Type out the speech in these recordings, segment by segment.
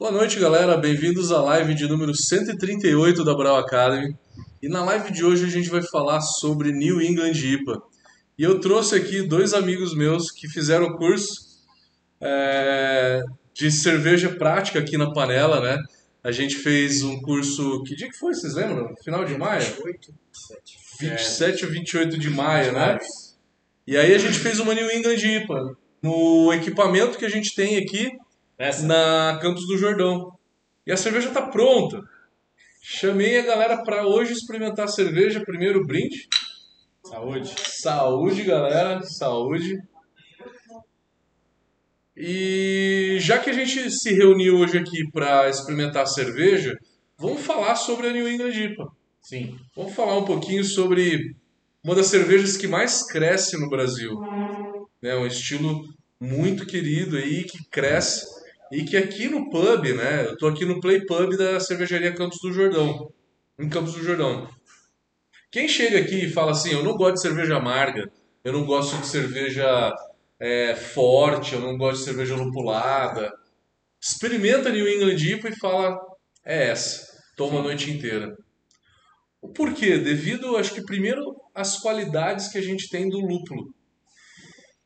Boa noite, galera. Bem-vindos à live de número 138 da Brau Academy. E na live de hoje a gente vai falar sobre New England IPA. E eu trouxe aqui dois amigos meus que fizeram o curso é, de cerveja prática aqui na panela, né? A gente fez um curso. Que dia que foi? Vocês lembram? Final de maio? 28, 27 ou 28 de maio, né? E aí a gente fez uma New England IPA no equipamento que a gente tem aqui Essa? na Campos do Jordão. E a cerveja tá pronta. Chamei a galera para hoje experimentar a cerveja, primeiro brinde. Saúde. Saúde, galera, saúde. E já que a gente se reuniu hoje aqui para experimentar a cerveja, vamos falar sobre a New England IPA. Sim. Vamos falar um pouquinho sobre uma das cervejas que mais cresce no Brasil. É um estilo muito querido aí, que cresce. E que aqui no pub, né? Eu tô aqui no Play Pub da cervejaria Campos do Jordão. Em Campos do Jordão. Quem chega aqui e fala assim, eu não gosto de cerveja amarga, eu não gosto de cerveja é, forte, eu não gosto de cerveja lupulada. Experimenta New England IPA e fala, é essa. Toma a noite inteira. O porquê? Devido, acho que primeiro, às qualidades que a gente tem do lúpulo.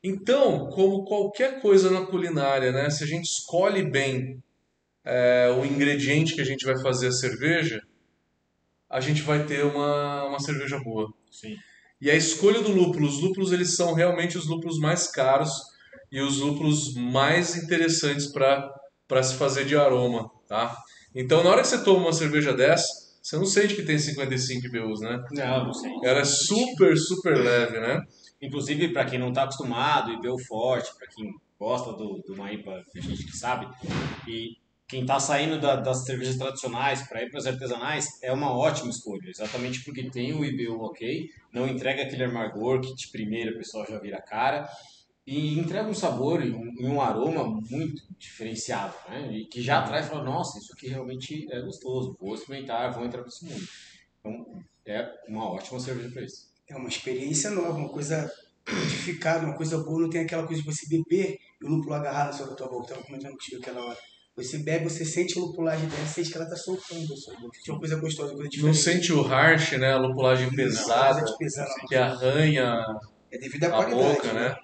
Então, como qualquer coisa na culinária, né? Se a gente escolhe bem é, o ingrediente que a gente vai fazer a cerveja, a gente vai ter uma, uma cerveja boa. Sim. E a escolha do lúpulo, os lúpulos eles são realmente os lúpulos mais caros e os lúpulos mais interessantes para se fazer de aroma, tá? Então, na hora que você toma uma cerveja dessa, você não sente que tem 55 IBUs, né? Não, não sei. Ela é super, super leve, né? Inclusive, para quem não está acostumado e vê o forte, para quem gosta do, do uma tem gente que sabe, e quem está saindo da- das cervejas tradicionais para ir para as artesanais, é uma ótima escolha, exatamente porque tem o IBU ok, não entrega aquele amargor que de primeira o pessoal já vira a cara, e entrega um sabor e um, um aroma muito diferenciado, né? E que já traz fala, nossa, isso aqui realmente é gostoso, vou experimentar, vou entrar nesse mundo. Então, é uma ótima cerveja para isso. É uma experiência nova, uma coisa modificada, uma coisa boa. Não tem aquela coisa de você beber e o lúpulo agarrar na sua tua boca. Estava comentando contigo aquela hora. Você bebe, você sente a lupulagem dela, sente que ela está soltando a sua boca. Tinha uma coisa gostosa, uma coisa diferente. Não sente o harsh, né? A lupulagem pesada, Nada de pesar, não. que arranha É devido à a qualidade. boca, né?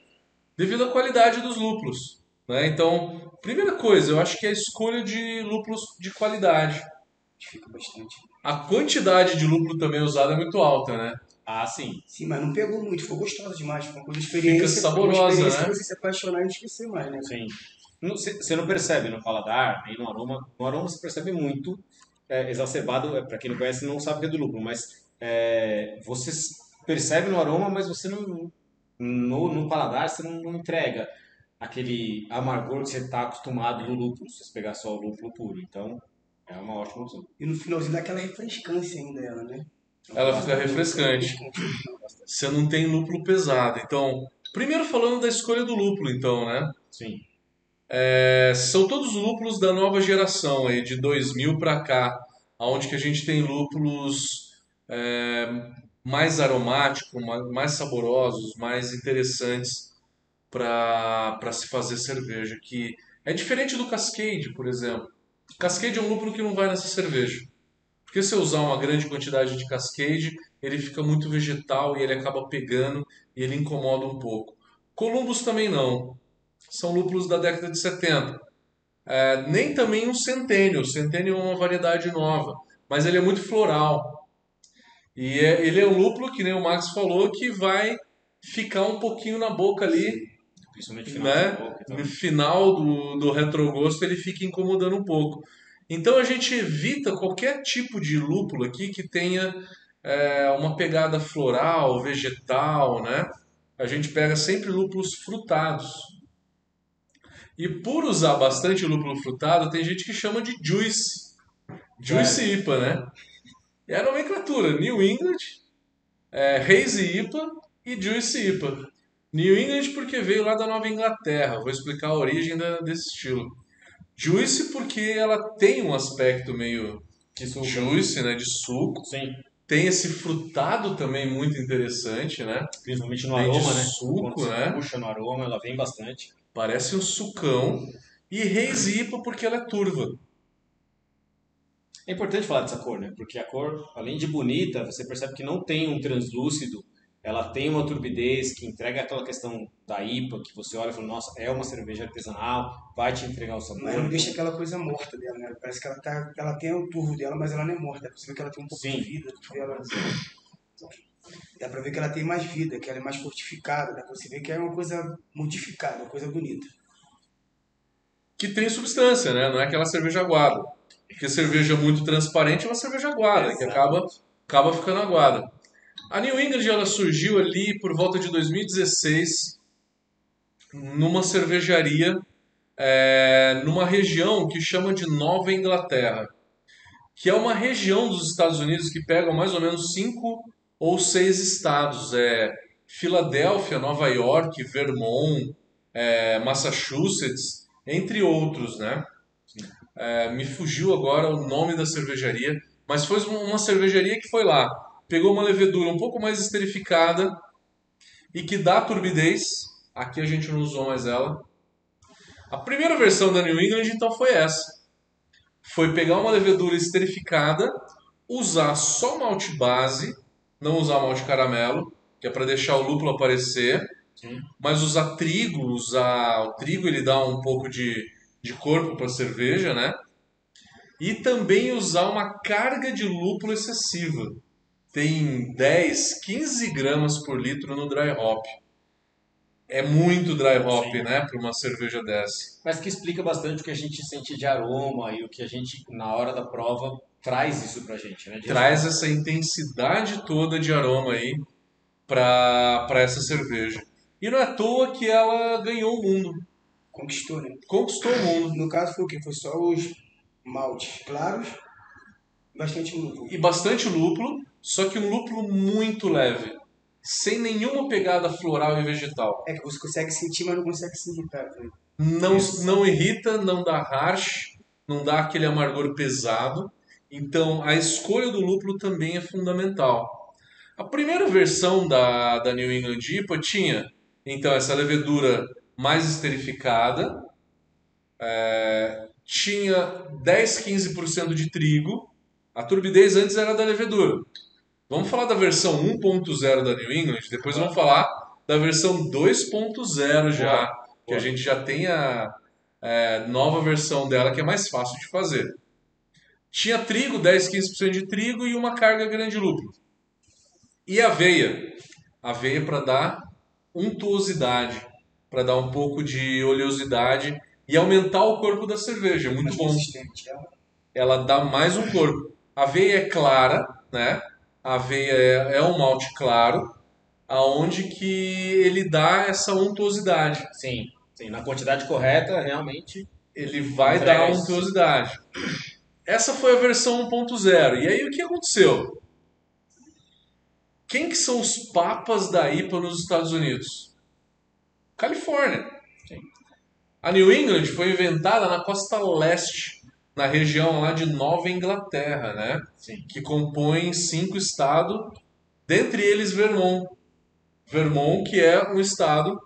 Devido à qualidade dos lúpulos. Né? Então, primeira coisa, eu acho que é a escolha de lúpulos de qualidade. Fica bastante. A quantidade de lúpulo também usada é muito alta, né? Ah, sim. Sim, mas não pegou muito, ficou gostosa demais. Foi uma coisa experiência. Fica foi uma saborosa, experiência né? você se apaixonar e esquecer mais, né? Sim. Você não percebe no paladar, nem no aroma. No aroma você percebe muito é, exacerbado, para quem não conhece não sabe o que é do lúpulo, mas é, você percebe no aroma, mas você não. No, no paladar você não, não entrega aquele amargor que você está acostumado do lúpulo, se você pegar só o lúpulo puro. Então, é uma ótima opção. E no finalzinho dá aquela refrescância ainda, ela, né? Ela fica refrescante. Você não tem lúpulo pesado. Então, primeiro falando da escolha do lúpulo, então, né? Sim. É, são todos lúpulos da nova geração, aí, de 2000 para cá, onde que a gente tem lúpulos é, mais aromáticos, ma- mais saborosos, mais interessantes para se fazer cerveja. Que é diferente do Cascade, por exemplo. Cascade é um lúpulo que não vai nessa cerveja. Porque se eu usar uma grande quantidade de Cascade, ele fica muito vegetal e ele acaba pegando e ele incomoda um pouco. Columbus também não são lúpulos da década de 70. É, nem também um Centennial. Centennial é uma variedade nova, mas ele é muito floral. E é- ele é um lúpulo, que nem o Max falou, que vai ficar um pouquinho na boca ali, Principalmente no final né? boca, então. No final do, do retrogosto ele fica incomodando um pouco. Então a gente evita qualquer tipo de lúpulo aqui que tenha é, uma pegada floral, vegetal, né? A gente pega sempre lúpulos frutados. E por usar bastante lúpulo frutado, tem gente que chama de juice. Juice IPA, né? É a nomenclatura. New England, é, Hazy IPA e Juice IPA. New England porque veio lá da Nova Inglaterra. Vou explicar a origem da- desse estilo. Juice porque ela tem um aspecto meio De suco. juice, né, de suco. Sim. Tem esse frutado também muito interessante, né? Principalmente no de aroma, né? suco, Quando né? puxa no aroma, ela vem bastante. Parece um sucão. E Hazy IPA porque ela é turva. É importante falar dessa cor, né? Porque a cor, além de bonita, você percebe que não tem um translúcido, ela tem uma turbidez que entrega aquela questão da IPA, que você olha e fala, nossa, é uma cerveja artesanal, vai te entregar o sabor. Mas não deixa aquela coisa morta dela, né? Parece que ela, tá, ela tem o turvo dela, mas ela não é morta. Você vê que ela tem um pouco Sim. de vida. Ela, dá pra ver que ela tem mais vida, que ela é mais fortificada. Dá pra você ver que é uma coisa modificada, uma coisa bonita. Que tem substância, né? Não é aquela cerveja aguada. Porque cerveja muito transparente é uma cerveja aguada, que Exato. acaba, acaba ficando aguada. A New England ela surgiu ali por volta de 2016 numa cervejaria é, numa região que chama de Nova Inglaterra, que é uma região dos Estados Unidos que pega mais ou menos cinco ou seis estados, é Filadélfia, Nova York, Vermont, é, Massachusetts, entre outros, né? É, me fugiu agora o nome da cervejaria, mas foi uma cervejaria que foi lá, pegou uma levedura um pouco mais esterificada e que dá turbidez. Aqui a gente não usou mais ela. A primeira versão da New England então foi essa. Foi pegar uma levedura esterificada, usar só malte base, não usar malte caramelo, que é para deixar o lúpulo aparecer, Sim. mas usar trigo, usar o trigo ele dá um pouco de, de corpo para a cerveja, né? E também usar uma carga de lúpulo excessiva. Tem 10, 15 gramas por litro no dry hop. É muito dry hop, Sim. né, para uma cerveja dessa. Mas que explica bastante o que a gente sente de aroma e o que a gente, na hora da prova, traz isso pra gente, né? De Traz essa intensidade toda de aroma aí para essa cerveja. E não é à toa que ela ganhou o mundo, Conquistou, né? conquistou o mundo. No caso foi o quê? Foi só os maltes claros, bastante lúpulo. E bastante lúpulo, só que um lúpulo muito leve, sem nenhuma pegada floral e vegetal. É que você consegue sentir, mas não consegue se irritar. Né? Não, Isso. não irrita, não dá harsh, não dá aquele amargor pesado. Então a escolha do lúpulo também é fundamental. A primeira versão da, da New England IPA tinha então essa levedura mais esterificada, é, tinha 10, 15% de trigo. A turbidez antes era da levedura. Vamos falar da versão 1.0 da New England, depois vamos falar da versão 2.0 já, que a gente já tem a é, nova versão dela que é mais fácil de fazer. Tinha trigo, 10, 15% de trigo e uma carga grande de lúpulo. E aveia. Aveia para dar untuosidade, para dar um pouco de oleosidade e aumentar o corpo da cerveja. É Muito Mais bom consistente. É. ela dá mais um corpo. A aveia é clara, né? A aveia é, é um malte claro, aonde que ele dá essa untuosidade. Sim, sim, na quantidade correta, realmente. Ele vai dar isso. untuosidade. Essa foi a versão 1.0. E aí o que aconteceu? Quem que são os papas da IPA nos Estados Unidos? Califórnia. Sim. A New England foi inventada na costa leste, na região lá de Nova Inglaterra, né? Sim. que compõem cinco estados, dentre eles Vermont. Vermont, que é um estado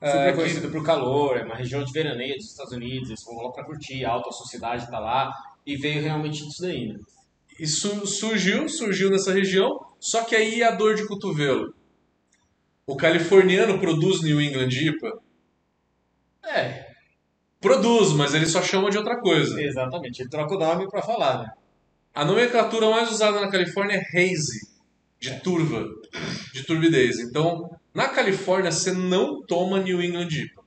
é, Super que- conhecido por calor, é uma região de veraneio dos Estados Unidos, eles vão lá pra curtir, a alta sociedade tá lá, e veio realmente disso daí, né? Isso surgiu, surgiu nessa região, só que aí a dor de cotovelo. O californiano produz New England IPA? É, Produz, mas ele só chama de outra coisa. exatamente, ele troca o nome pra falar, né? A nomenclatura mais usada na Califórnia é hazy, de turva, de turbidez. Então, na Califórnia você não toma New England IPA.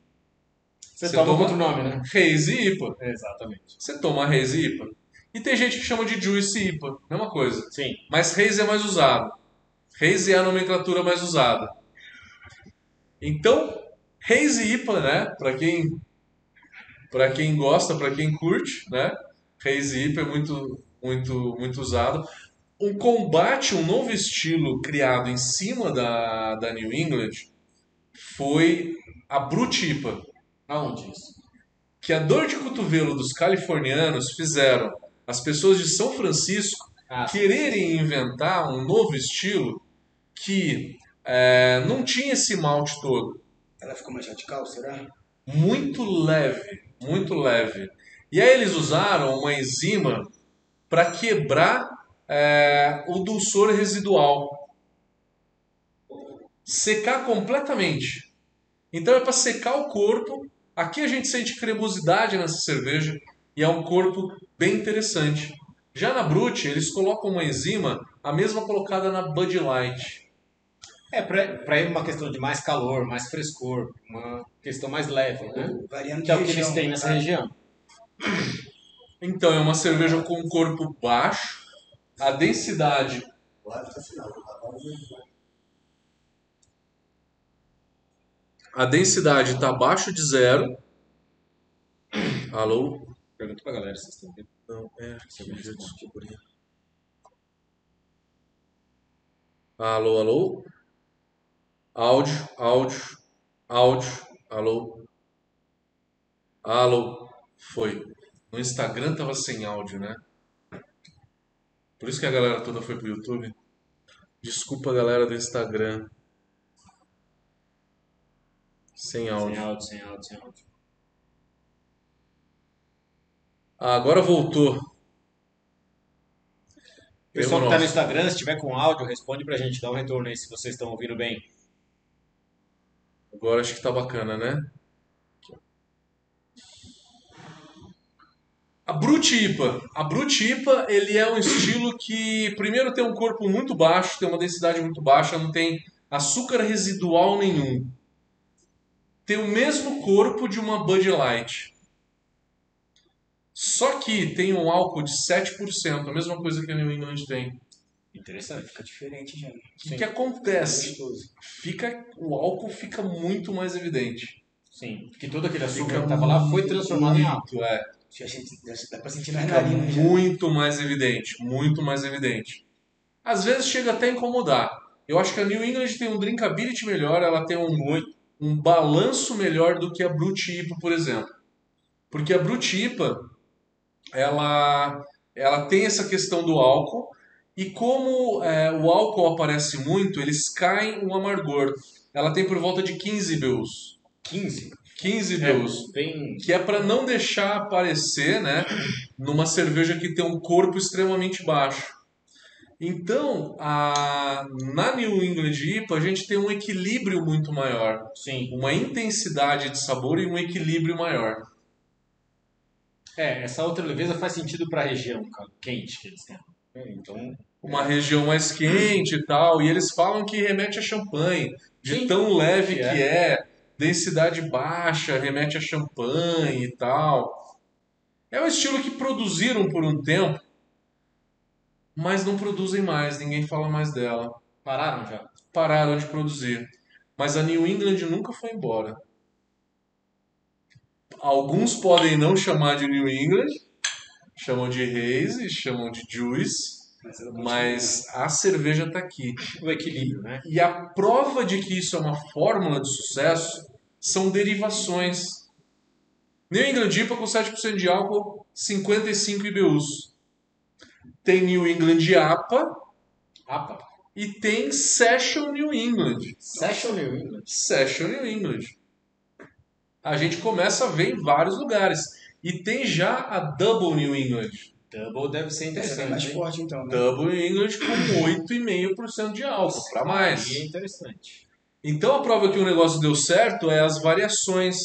Você, Você toma toma- outro nome, né? Hazy IPA. Exatamente. Você toma Hazy IPA. E tem gente que chama de Juicy IPA, mesma coisa. Sim, Mas Hazy é mais usado. Hazy é a nomenclatura mais usada. Então, Hazy IPA, né? Para quem para quem gosta, para quem curte, né? Hazy IPA é muito muito muito usado. Um combate, um novo estilo criado em cima da, da New England foi a Brut IPA aonde isso? que a dor de cotovelo dos californianos fizeram as pessoas de São Francisco Ah, quererem inventar um novo estilo que é, não tinha esse malte todo. Ela ficou mais radical, será? Muito leve, muito leve. E aí eles usaram uma enzima para quebrar é, o dulçor residual. Secar completamente. Então é para secar o corpo. Aqui a gente sente cremosidade nessa cerveja e é um corpo bem interessante. Já na Brut, eles colocam uma enzima, a mesma colocada na Bud Light. É, para ir uma questão de mais calor, mais frescor, uma questão mais leve, né? Variando Que é o que eles têm nessa tá? região. Então é uma cerveja com um corpo baixo, a densidade a densidade está abaixo de zero. Alô? Pergunta pra galera se vocês estão vendo. Não, é. Alô, alô? Áudio, áudio, áudio, alô? Alô? Foi. No Instagram tava sem áudio, né? Por isso que a galera toda foi pro YouTube. Desculpa, galera do Instagram. Sem áudio. Sem áudio, sem áudio, sem áudio. Ah, agora voltou. Pessoal que tá no. Instagram, se tiver com áudio, responde pra gente, dá um retorno aí se vocês estão ouvindo bem. Agora acho que tá bacana, né? A Brut IPA. A Brut IPA, ele é um estilo que, primeiro, tem um corpo muito baixo, tem uma densidade muito baixa, não tem açúcar residual nenhum. Tem o mesmo corpo de uma Bud Light. Só que tem um álcool de 7%, a mesma coisa que a New England tem. Interessante. Fica diferente já. O que, que acontece? Gostoso. Fica, o álcool fica muito mais evidente. Sim, porque todo aquele açúcar que tava lá foi transformado em álcool. muito, é. Já já dá pra sentir nas Fica narinas já. muito mais evidente, muito mais evidente. Às vezes chega até a incomodar. Eu acho que a New England tem um drinkability melhor, ela tem um, um balanço melhor do que a Brut IPA, por exemplo. Porque a Brut IPA, ela, ela tem essa questão do álcool, e como é, o álcool aparece muito, eles caem o amargor. Ela tem por volta de 15 BUs. 15? 15 É, BUs. bem... que é para não deixar aparecer, né, numa cerveja que tem um corpo extremamente baixo. Então, a, na New England IPA a gente tem um equilíbrio muito maior, Sim. uma intensidade de sabor e um equilíbrio maior. É, essa outra leveza faz sentido pra região cara, quente que eles têm. É, Então, Uma região mais quente e tal, e eles falam que remete a champanhe, de tão leve que que é, densidade baixa, remete a champanhe e tal. É um estilo que produziram por um tempo, mas não produzem mais, ninguém fala mais dela. pararam já. Pararam de produzir. Mas a New England nunca foi embora. Alguns podem não chamar de New England, chamam de Haze, chamam de Juice, mas a cerveja está aqui. O equilíbrio, né? E a prova de que isso é uma fórmula de sucesso são derivações. New England IPA com 7% de álcool, 55 IBUs. Tem New England APA APA. e tem Session New England. Session New England. Session New England. A gente começa a ver em vários lugares. E tem já a Double New England. Double deve ser É, mais interessante. hein? forte então, né? Double New England com 8,5% de álcool, para mais. É interessante. Então a prova que o negócio deu certo é as variações.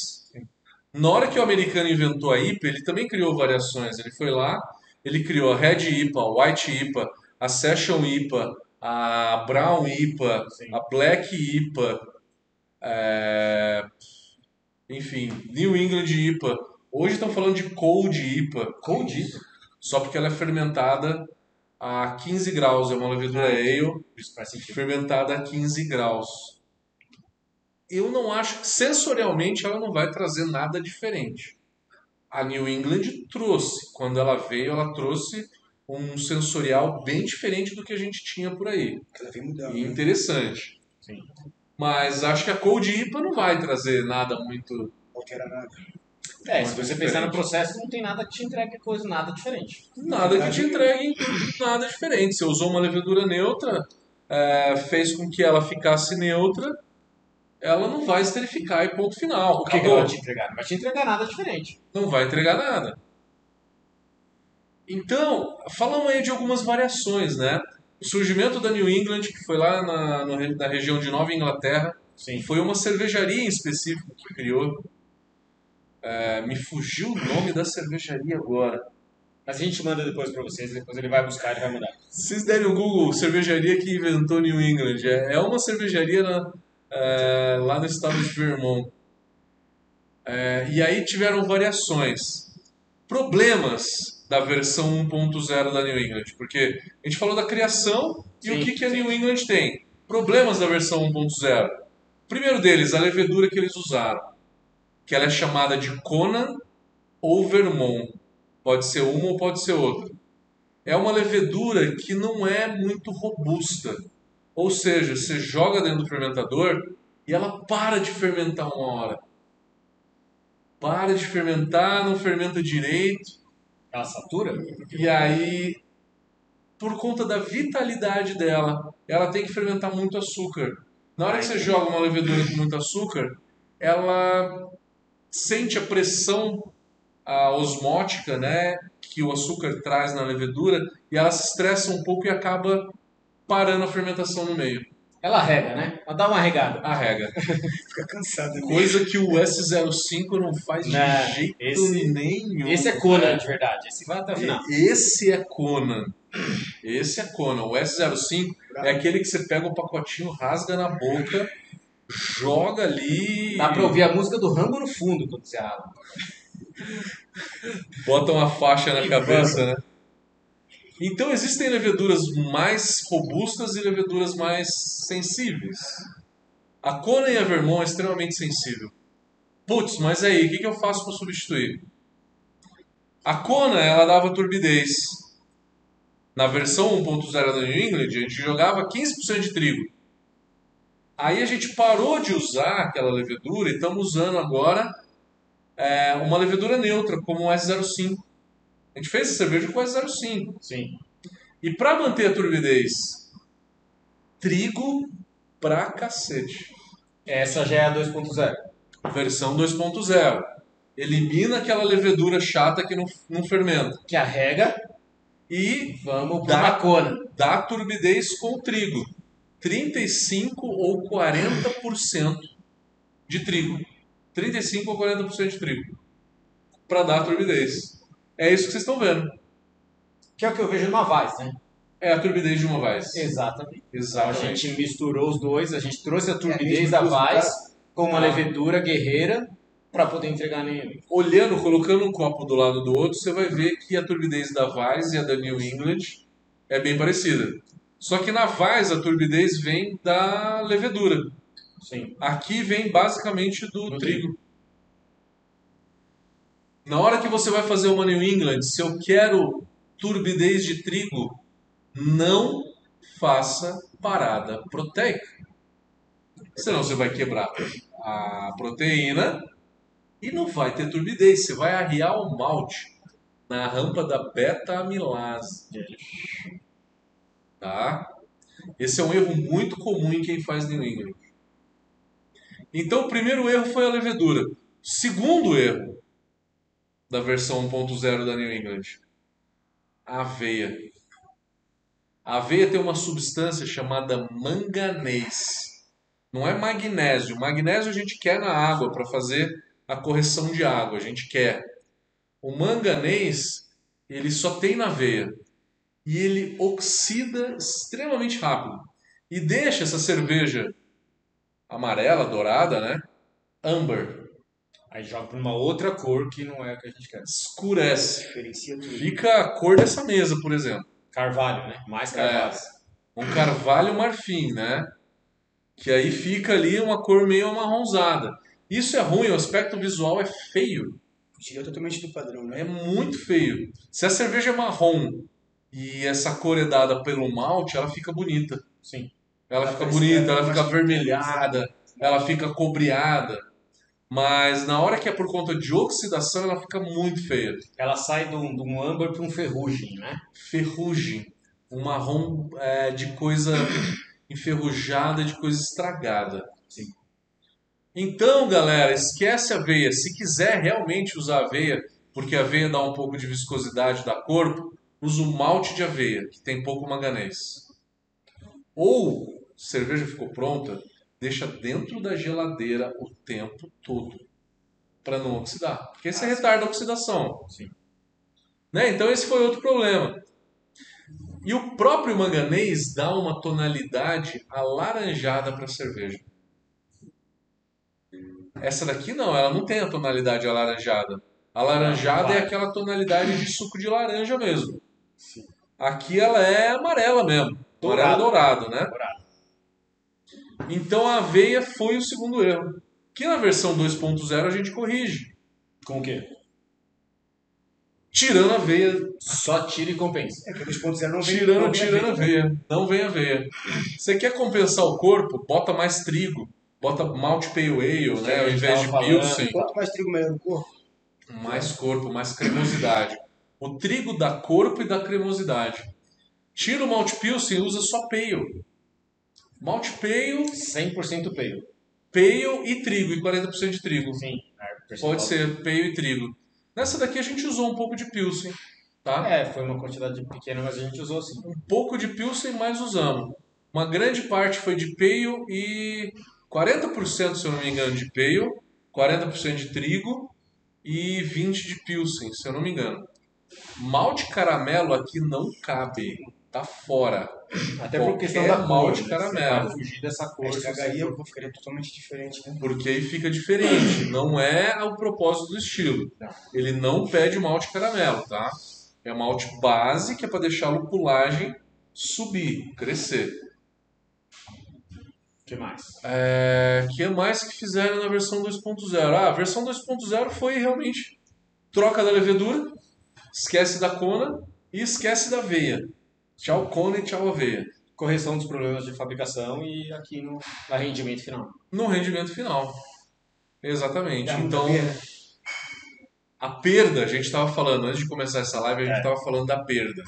Na hora que o americano inventou a IPA, ele também criou variações. Ele foi lá, ele criou a Red IPA, a White IPA, a Session IPA, a Brown IPA, Sim. a Black IPA, é, enfim, New England IPA. Hoje estão falando de Cold IPA. Cold IPA? Só porque ela é fermentada a 15 graus, é uma levedura ale fermentada a 15 graus. Eu não acho que sensorialmente ela não vai trazer nada diferente. A New England trouxe, quando ela veio, ela trouxe um sensorial bem diferente do que a gente tinha por aí. Mudando. E né? interessante. Sim. Mas acho que a Cold IPA não vai trazer nada muito. Altera nada. É, se você pensar no processo, não tem nada que te entregue coisa, nada diferente. Nada que te entregue nada diferente. Você usou uma levedura neutra, é, fez com que ela ficasse neutra, ela não vai esterificar e ponto final. O que, que ela vai te entregar? Não vai te entregar nada diferente. não vai entregar nada. Então, falamos aí de algumas variações, né? O surgimento da New England, que foi lá na, na região de Nova Inglaterra, Sim. foi uma cervejaria em específico que criou. É, me fugiu o nome da cervejaria agora. Mas a gente manda depois pra vocês, depois ele vai buscar e vai mandar. Se vocês derem o Google, cervejaria que inventou New England. É, é uma cervejaria na- é, lá no estado de Vermont. E aí tiveram variações. Problemas da versão 1.0 da New England. Porque a gente falou da criação e o Sim, que, que a New England tem. Problemas da versão 1.0. O primeiro deles, a levedura que eles usaram. Que ela é chamada de Conan ou Vermont. Pode ser uma ou pode ser outra é uma levedura que não é muito robusta. Ou seja, você joga dentro do fermentador e ela para de fermentar uma hora. Para de fermentar, não fermenta direito. Ela satura? E aí, por conta da vitalidade dela, ela tem que fermentar muito açúcar. Na hora que você joga uma levedura com muito açúcar, ela sente a pressão a osmótica, né, que o açúcar traz na levedura, e ela se estressa um pouco e acaba parando a fermentação no meio. Ela rega, né? Ela dá uma regada. Arrega. Fica cansado. né? Coisa que o S05 não faz de Não, jeito esse- nenhum. Esse é Conan de verdade. Esse vai até o final. Esse é Conan. Esse é Conan. O S05 é aquele que você pega o pacotinho, rasga na boca, joga ali. Dá pra ouvir a música do Rambo no fundo quando você abre. Bota uma faixa na cabeça, né? Então existem leveduras mais robustas e leveduras mais sensíveis. A Conan e a Vermont é extremamente sensível. Putz, mas aí, o que, que eu faço para substituir? A Conan, ela dava turbidez. Na versão 1.0 da New England, a gente jogava 15% de trigo. Aí a gente parou de usar aquela levedura e estamos usando agora é, uma levedura neutra, como o S05. A gente fez essa cerveja com o S05. Sim. E para manter a turbidez, trigo pra cacete. Essa já é a 2.0. Versão 2.0. Elimina aquela levedura chata que não, não fermenta. Que a rega, E vamos Dá. pra uma Conan. dá turbidez com o trigo. 35 ou 40% de trigo. 35 ou 40% de trigo. Para dar turbidez. É isso que vocês estão vendo. Que é o que eu vejo numa Vaz, né? É a turbidez de uma Weiss. Exatamente. Então, a Exatamente. gente misturou os dois, a gente trouxe a É, a turbidez da Vaz com uma Ah. levedura guerreira pra poder entregar nele. olhando, colocando um copo do lado do outro, você vai ver que a turbidez da Weiss e a da New England é bem parecida. Só que na Weiss a turbidez vem da levedura. Sim. Aqui vem basicamente do Do trigo. Na hora que você vai fazer uma New England, se eu quero turbidez de trigo, não faça parada proteica. Senão você vai quebrar a proteína e não vai ter turbidez. Você vai arriar o malte na rampa da beta-amilase. Tá? Esse é um erro muito comum em quem faz New England. Então, o primeiro erro foi a levedura. Segundo erro da versão 1.0 da New England, a aveia. A aveia tem uma substância chamada manganês. Não é magnésio. Magnésio a gente quer na água para fazer a correção de água, a gente quer. O manganês, ele só tem na aveia. E ele oxida extremamente rápido. E deixa essa cerveja amarela, dourada, né? Amber. Aí joga pra uma outra cor que não é a que a gente quer. Escurece. Diferencia tudo. Fica a cor dessa mesa, por exemplo. Carvalho, né? Mais carvalho. Um carvalho marfim, né? Que aí fica ali uma cor meio amarronzada. Isso é ruim, o aspecto visual é feio. Fugiria totalmente do padrão, né? É muito feio. Se a cerveja é marrom e essa cor é dada pelo malte, ela fica bonita. Sim. Ela Ela fica bonita, ela fica avermelhada, ela fica cobreada. Mas na hora que é por conta de oxidação, ela fica muito feia. Ela sai de um, de um âmbar pra um ferrugem, né? Ferrugem. Um marrom é, de coisa enferrujada, de coisa estragada. Então, galera, esquece a aveia. Se quiser realmente usar aveia, porque a aveia dá um pouco de viscosidade da corpo, usa o malte de aveia, que tem pouco manganês. Ou cerveja ficou pronta, deixa dentro da geladeira o tempo todo para não oxidar, porque Ah, retarda a oxidação. Sim. Né? Então esse foi outro problema. E o próprio manganês dá uma tonalidade alaranjada para a cerveja. Essa daqui não, ela não tem a tonalidade alaranjada. Alaranjada é aquela tonalidade de suco de laranja mesmo. Sim. Aqui ela é amarela mesmo. Amarelo dourado, né? Dourado. Então a aveia foi o segundo erro. Que na versão 2.0 a gente corrige. Com o quê? Tirando a aveia. Só tira e compensa. É que 2.0 não vem Tirando, não vem tirando a aveia. aveia. Não vem aveia. Você quer compensar o corpo? Bota mais trigo. Bota malt pale ale, né? a Ao invés de falando. pilsen. Quanto mais trigo, melhor o corpo. Mais corpo, mais cremosidade. O trigo dá corpo e dá cremosidade. Tira o malt pilsen e usa só pale. Malt pale, 100% peio. pale e trigo, e 40% de trigo. Sim. é. Pode ser pale e trigo. Nessa daqui a gente usou um pouco de pilsen, tá? É, foi uma quantidade pequena, mas a gente usou sim. Um pouco de pilsen, mas usamos. Uma grande parte foi de pale e 40%, se eu não me engano, de pale, 40% de trigo e 20% de pilsen, se eu não me engano. Malte caramelo aqui não cabe, tá fora. Até por questão da malte cor, né? caramelo. Fugir dessa cor. Estragaria, você o corpo ficaria totalmente diferente, né? Porque aí fica diferente. Não é o propósito do estilo. Ele não pede malte caramelo, tá? É malte base que é para deixar a lupulagem subir, crescer. O que mais? É, que mais que fizeram na versão 2.0? Ah, a versão 2.0 foi realmente troca da levedura, esquece da cona e esquece da aveia. Tchau cona e tchau aveia. Correção dos problemas de fabricação e aqui no no rendimento final. No rendimento final. Exatamente. Muita Então, a perda, a gente estava falando, antes de começar essa live, a gente É. estava falando da perda.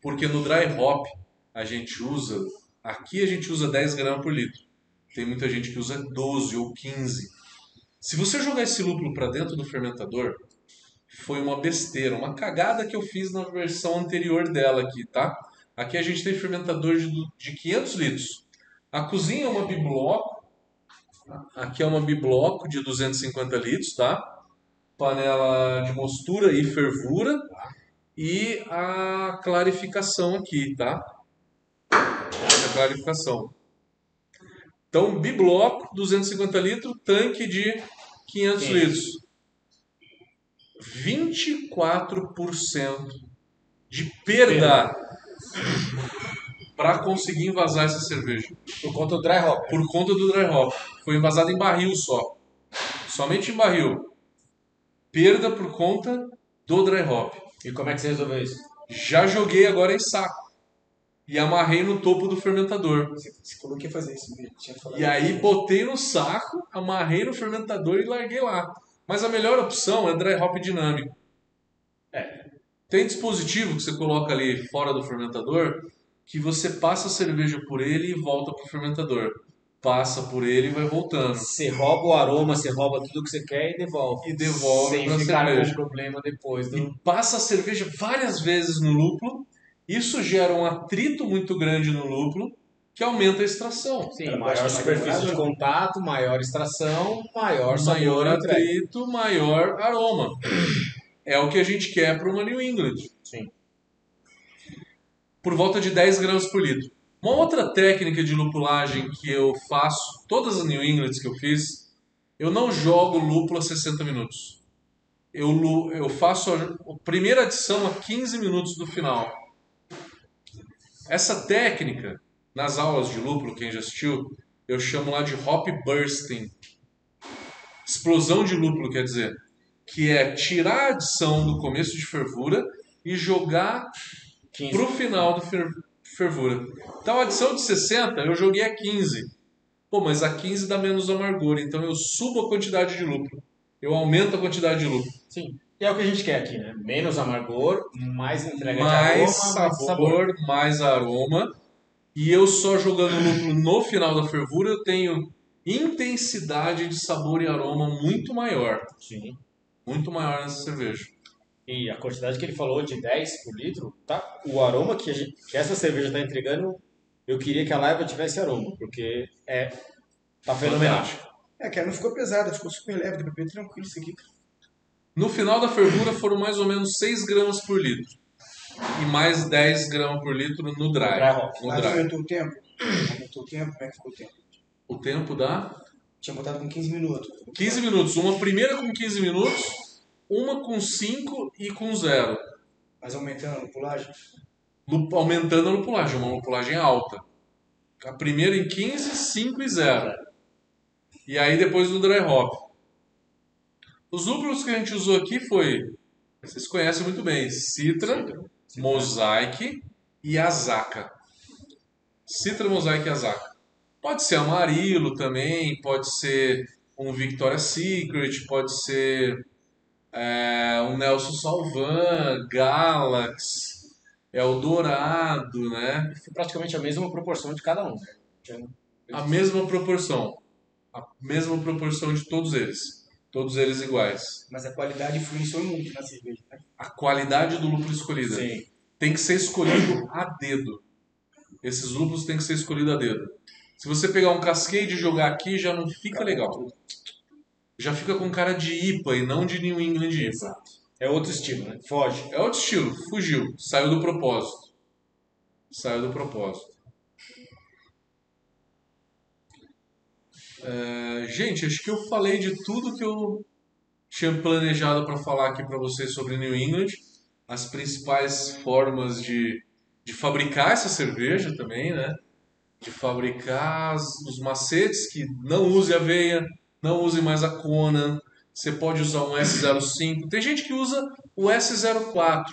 Porque no dry hop, a gente usa, aqui a gente usa 10 gramas por litro. Tem muita gente que usa 12 ou 15. Se você jogar esse lúpulo para dentro do fermentador, foi uma besteira, uma cagada que eu fiz na versão anterior dela aqui, tá? Aqui a gente tem fermentador de, de 500 litros. A cozinha é uma bibloco. Aqui é uma bibloco de 250 litros, tá? Panela de mostura e fervura. E a clarificação aqui, tá? A clarificação. Então, bibloco, 250 litros, tanque de 500 Sim. litros. 24% de perda para conseguir envasar essa cerveja. Por conta do dry hop. Por conta do dry hop. Foi envasado em barril só. Somente em barril. Perda por conta do dry hop. E como é que você resolveu isso? Já joguei agora em saco. E amarrei no topo do fermentador. Você, você falou que ia fazer isso, mesmo, tinha falado. E aí botei no saco, amarrei no fermentador e larguei lá. Mas a melhor opção é dry hop dinâmico. É. Tem dispositivo que você coloca ali fora do fermentador que você passa a cerveja por ele e volta pro fermentador. Passa por ele e vai voltando. Você rouba o aroma, você rouba tudo que você quer e devolve. E devolve Sem pra ficar cerveja. com problema depois do... E passa a cerveja várias vezes no lúpulo. Isso gera um atrito muito grande no lúpulo que aumenta a extração. Sim, maior baixa superfície de contato, maior extração, maior maior atrito, maior aroma. É o que a gente quer para uma New England. Sim. Por volta de 10 gramas por litro. Uma outra técnica de lupulagem que eu faço, todas as New Englands que eu fiz, eu não jogo lúpulo a 60 minutos. Eu, eu faço a, a primeira adição a 15 minutos do final. Essa técnica, nas aulas de lúpulo, quem já assistiu, eu chamo lá de hop bursting. Explosão de lúpulo, quer dizer, que é tirar a adição do começo de fervura e jogar 15. pro final do fer- fervura. Então a adição de 60 eu joguei a 15. Pô, mas a 15 dá menos amargor, então eu subo a quantidade de lúpulo. Eu aumento a quantidade de lúpulo. Sim. E é o que a gente quer aqui, né? Menos amargor, mais entrega mais de aroma, sabor, mais sabor. mais aroma. E eu só jogando lúpulo no final da fervura, eu tenho intensidade de sabor e aroma muito maior. Sim. Muito maior nessa cerveja. E a quantidade que ele falou de 10 por litro, tá? O aroma que, gente- que essa cerveja está entregando, eu queria que a laiva tivesse aroma, porque é tá fenomenal. É, cara, não ficou pesado, ficou super leve, deu pra beber tranquilo isso aqui. No final da fervura foram mais ou menos 6 gramas por litro. E mais 10 gramas por litro no dry. No Mas dry. aumentou o tempo? Aumentou o tempo? Como é que ficou o tempo? O tempo dá Tinha botado com 15 minutos. 15 minutos. Uma primeira com 15 minutos, uma com 5 e com 0. Mas aumentando a lupulagem? Lu- Aumentando a lupulagem, uma lupulagem alta. A primeira em 15, 5 e 0. E aí depois no dry hop. Os lúpulos que a gente usou aqui foi, vocês conhecem muito bem, Citra, Mosaic e Azaka. Citra, Mosaic e Azaka. Pode ser Amarilo também, pode ser um Victoria's Secret, pode ser é, um Nelson Salvan, Galax, Eldorado, né? Foi praticamente a mesma proporção de cada um. né? A mesma proporção. A mesma proporção de todos eles. Todos eles iguais. Mas a qualidade influenciou muito na cerveja, né? A qualidade do lúpulo escolhido. Sim. tem que ser escolhido a dedo. Esses lúpulos têm que ser escolhidos a dedo. Se você pegar um cascade e jogar aqui, já não fica legal. Já fica com cara de IPA e não de New England IPA. É outro estilo, né? Foge. É outro estilo, fugiu, saiu do propósito. Saiu do propósito. É, gente, acho que eu falei de tudo que eu tinha planejado para falar aqui para vocês sobre New England, as principais formas de, de fabricar essa cerveja também, né? De fabricar os macetes que não use aveia, não use mais a Conan, você pode usar um S05. Tem gente que usa o S04.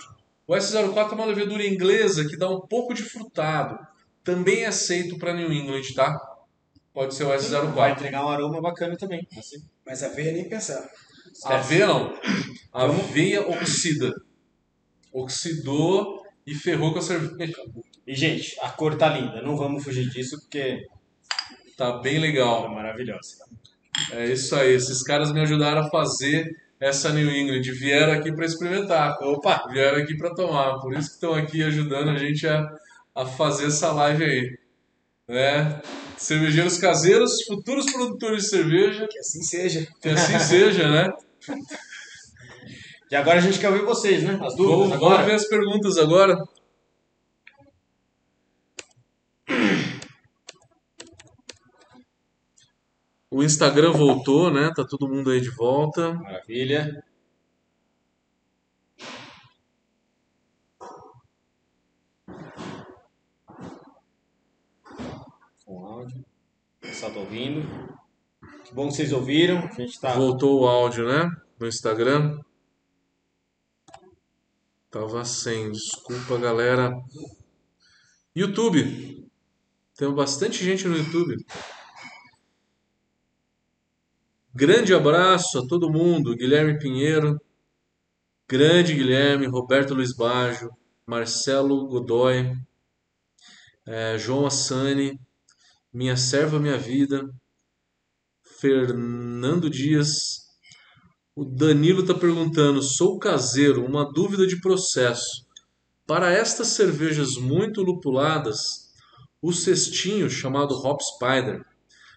O S04 é uma levedura inglesa que dá um pouco de frutado. Também é aceito para New England, tá? Pode ser o Vai S04. entregar um aroma bacana também. Assim. Mas a veia nem pensar. Aveia não. Aveia oxida. Oxidou e ferrou com a cerveja. E, gente, a cor tá linda. Não vamos fugir disso, porque Tá bem legal. maravilhosa. É isso aí. Esses caras me ajudaram a fazer essa New England. Vieram aqui para experimentar. Opa! Vieram aqui para tomar. Por isso que estão aqui ajudando a gente a, a fazer essa live aí. Né? Cervejeiros caseiros, futuros produtores de cerveja. Que assim seja. Que assim seja, né? E agora a gente quer ouvir vocês, né? As dúvidas Vamos, agora. vamos ver as perguntas agora. O Instagram voltou, né? Tá todo mundo aí de volta. Maravilha. Com áudio. Pessoal tá ouvindo. Que bom que vocês ouviram. A gente tá. Voltou o áudio, né? No Instagram. Tava sem, desculpa, galera. YouTube. Tem bastante gente no YouTube. Grande abraço a todo mundo. Guilherme Pinheiro. Grande Guilherme, Roberto Luiz Baggio, Marcelo Godoy, eh, João Assani, Minha Serva Minha Vida, Fernando Dias. O Danilo está perguntando: sou caseiro, uma dúvida de processo. Para estas cervejas muito lupuladas, o cestinho chamado Hop Spider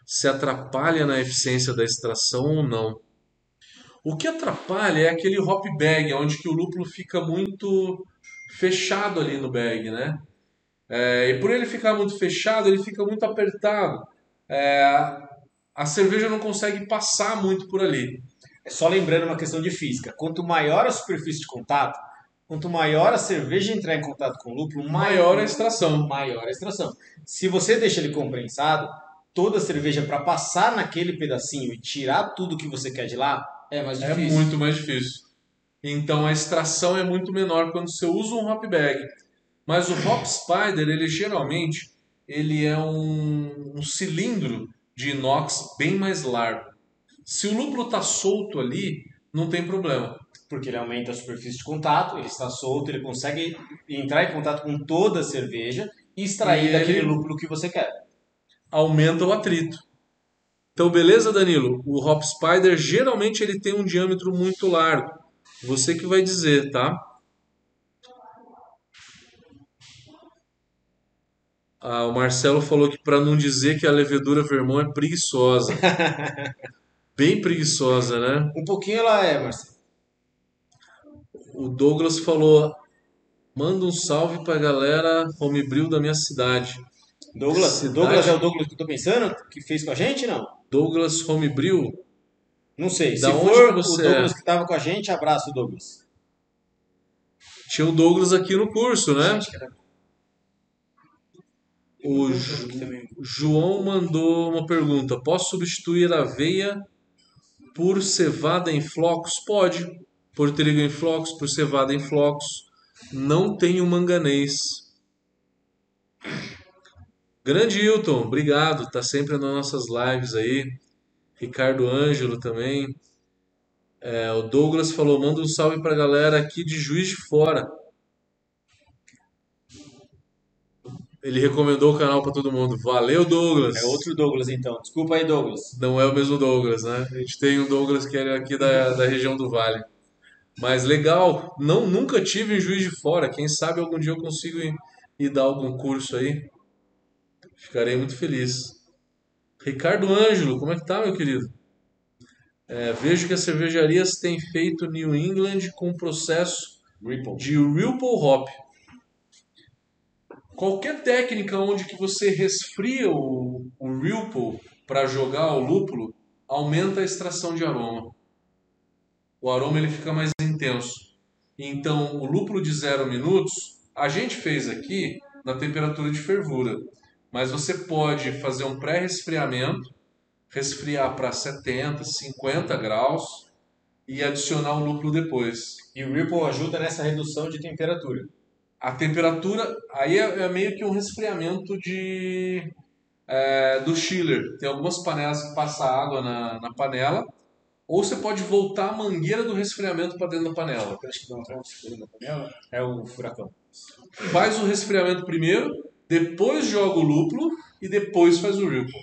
se atrapalha na eficiência da extração ou não? O que atrapalha é aquele hop bag, onde que o lúpulo fica muito fechado ali no bag, né? É, e por ele ficar muito fechado, ele fica muito apertado. É, a cerveja não consegue passar muito por ali. É só lembrando uma questão de física. Quanto maior a superfície de contato, quanto maior a cerveja entrar em contato com o lúpulo, Maior a extração. maior a extração. Se você deixa ele comprensado, toda a cerveja para passar naquele pedacinho e tirar tudo que você quer de lá é mais É difícil. muito mais difícil. Então a extração é muito menor quando você usa um hop bag. Mas o hop spider, ele geralmente, ele é um, um cilindro de inox bem mais largo. Se o lúpulo está solto ali, não tem problema. Porque ele aumenta a superfície de contato, ele está solto, ele consegue entrar em contato com toda a cerveja e extrair E daquele ele- lúpulo que você quer. Aumenta o atrito. Então, beleza, Danilo? O hop spider geralmente ele tem um diâmetro muito largo. Você que vai dizer, tá? Ah, o Marcelo falou que para não dizer que a levedura Vermont é preguiçosa. Bem preguiçosa, né? Um pouquinho ela é, Marcelo. O Douglas falou: manda um salve pra galera homebrew da minha cidade. Douglas, Cidade- Douglas é o Douglas que eu tô pensando? Que fez com a gente, não? Douglas Homebrew, Não sei. Da Se for o Douglas é? que tava com a gente, abraço, Douglas. tinha o Douglas aqui no curso, né? Que era O Ju-. João mandou uma pergunta: posso substituir aveia por cevada em flocos? Pode. Por trigo em flocos, por cevada em flocos. Não tenho manganês. Grande Hilton, obrigado. Tá sempre nas nossas lives aí. Ricardo Ângelo também. É, o Douglas falou: manda um salve pra galera aqui de Juiz de Fora. Ele recomendou o canal pra todo mundo. Valeu, Douglas. É outro Douglas, então. Desculpa aí, Douglas. Não é o mesmo Douglas, né? A gente tem um Douglas que é aqui da, da região do Vale. Mas legal, não nunca tive em Juiz de Fora. Quem sabe algum dia eu consigo ir, ir dar algum curso aí. Ficarei muito feliz. Ricardo Ângelo, como é que tá, meu querido? É, vejo que as cervejarias têm feito New England com processo Ripple. de Ripple Hop. Qualquer técnica onde que você resfria o, o Ripple para jogar o lúpulo aumenta a extração de aroma. O aroma ele fica mais intenso. Então, o lúpulo de 0 minutos, a gente fez aqui na temperatura de fervura, mas você pode fazer um pré-resfriamento, resfriar para 70, 50 graus e adicionar o lúpulo depois. E o Ripple ajuda nessa redução de temperatura. A temperatura aí é, é meio que um resfriamento de é, do chiller. Tem algumas panelas que passa água na, na panela, ou você pode voltar a mangueira do resfriamento para dentro da panela. Acho que dá transfer na panela. É o furacão. Faz o resfriamento primeiro, depois joga o lúpulo e depois faz o ripple.